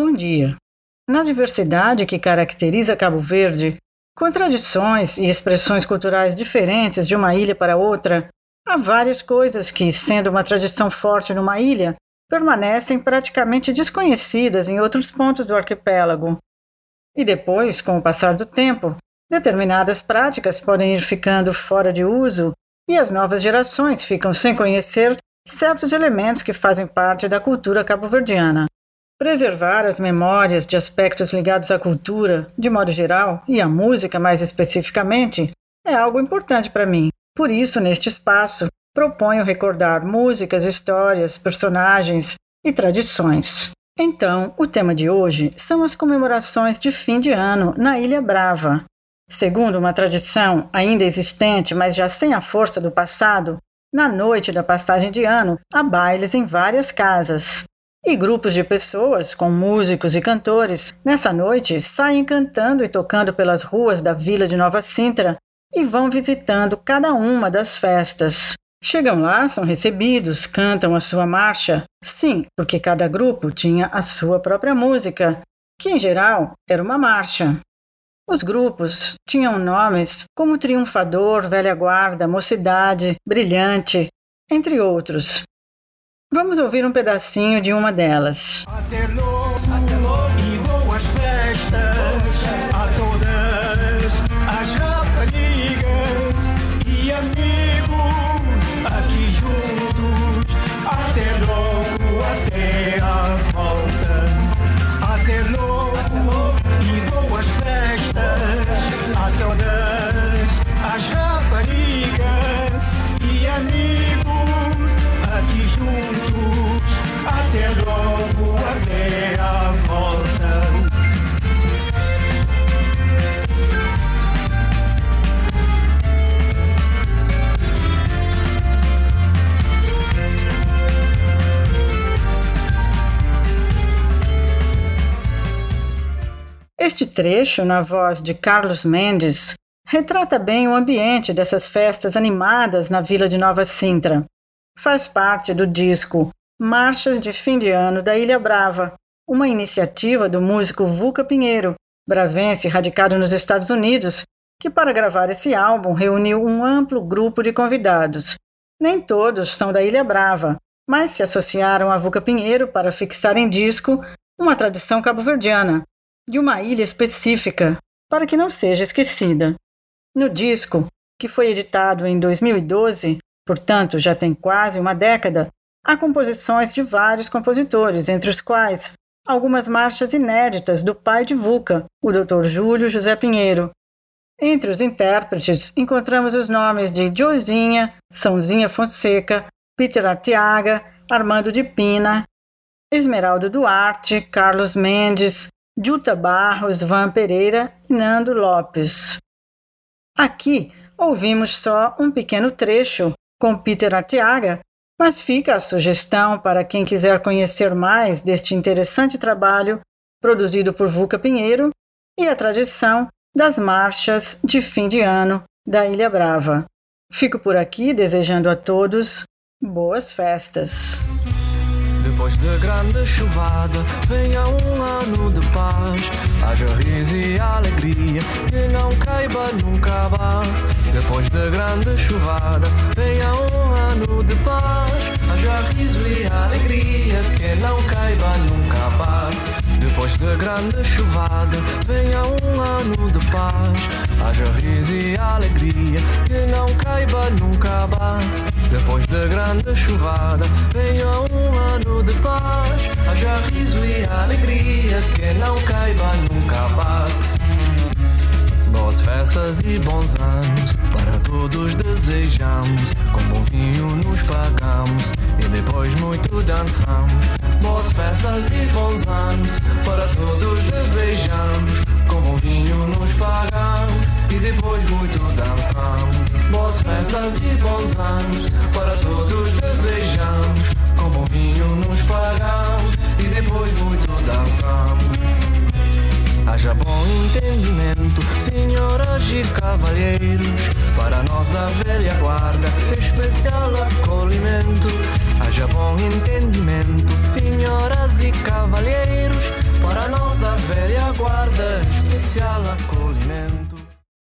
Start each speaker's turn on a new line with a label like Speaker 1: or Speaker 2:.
Speaker 1: Bom dia. Na diversidade que caracteriza Cabo Verde, com tradições e expressões culturais diferentes de uma ilha para outra, há várias coisas que, sendo uma tradição forte numa ilha, permanecem praticamente desconhecidas em outros pontos do arquipélago. E depois, com o passar do tempo, determinadas práticas podem ir ficando fora de uso e as novas gerações ficam sem conhecer certos elementos que fazem parte da cultura cabo-verdiana. Preservar as memórias de aspectos ligados à cultura, de modo geral, e à música mais especificamente, é algo importante para mim. Por isso, neste espaço, proponho recordar músicas, histórias, personagens e tradições. Então, o tema de hoje são as comemorações de fim de ano na Ilha Brava. Segundo uma tradição ainda existente, mas já sem a força do passado, na noite da passagem de ano há bailes em várias casas. E grupos de pessoas, com músicos e cantores, nessa noite saem cantando e tocando pelas ruas da vila de Nova Sintra e vão visitando cada uma das festas. Chegam lá, são recebidos, cantam a sua marcha. Sim, porque cada grupo tinha a sua própria música, que em geral era uma marcha. Os grupos tinham nomes como Triunfador, Velha Guarda, Mocidade, Brilhante, entre outros. Vamos ouvir um pedacinho de uma delas. Este trecho, na voz de Carlos Mendes, retrata bem o ambiente dessas festas animadas na vila de Nova Sintra. Faz parte do disco Marchas de Fim de Ano da Ilha Brava, uma iniciativa do músico Vuca Pinheiro, bravense radicado nos Estados Unidos, que para gravar esse álbum reuniu um amplo grupo de convidados. Nem todos são da Ilha Brava, mas se associaram a Vuca Pinheiro para fixar em disco uma tradição cabo-verdiana, de uma ilha específica, para que não seja esquecida. No disco, que foi editado em 2012, portanto já tem quase uma década, Há composições de vários compositores, entre os quais algumas marchas inéditas do pai de Vuca, o Dr. Júlio José Pinheiro. Entre os intérpretes encontramos os nomes de Josinha, Sãozinha Fonseca, Peter Arteaga, Armando de Pina, Esmeraldo Duarte, Carlos Mendes, Juta Barros, Van Pereira e Nando Lopes. Aqui ouvimos só um pequeno trecho com Peter Arteaga mas fica a sugestão para quem quiser conhecer mais deste interessante trabalho produzido por Vuca Pinheiro e a tradição das marchas de fim de ano da Ilha Brava. Fico por aqui desejando a todos boas festas.
Speaker 2: Depois da grande chuvada, venha um ano de paz. Haja riso e alegria, que não caiba nunca base. Depois da grande chuvada, venha um ano de paz. Haja riso e alegria, que não caiba nunca base. Depois da grande chuvada, venha um ano de paz. Haja riso e alegria, que não caiba nunca base. Depois da grande chuvada, venha de paz. Haja riso e alegria, que não caiba nunca base. Boas festas e bons anos para todos desejamos. Com bom vinho nos pagamos e depois muito dançamos. Boas festas e bons anos para todos desejamos. Com bom vinho nos pagamos e depois muito dançamos. Boas festas e bons anos para todos desejamos. Vinho nos pagamos e depois muito dançamos. Haja bom entendimento, senhoras e cavalheiros, para nossa velha guarda, especial acolhimento.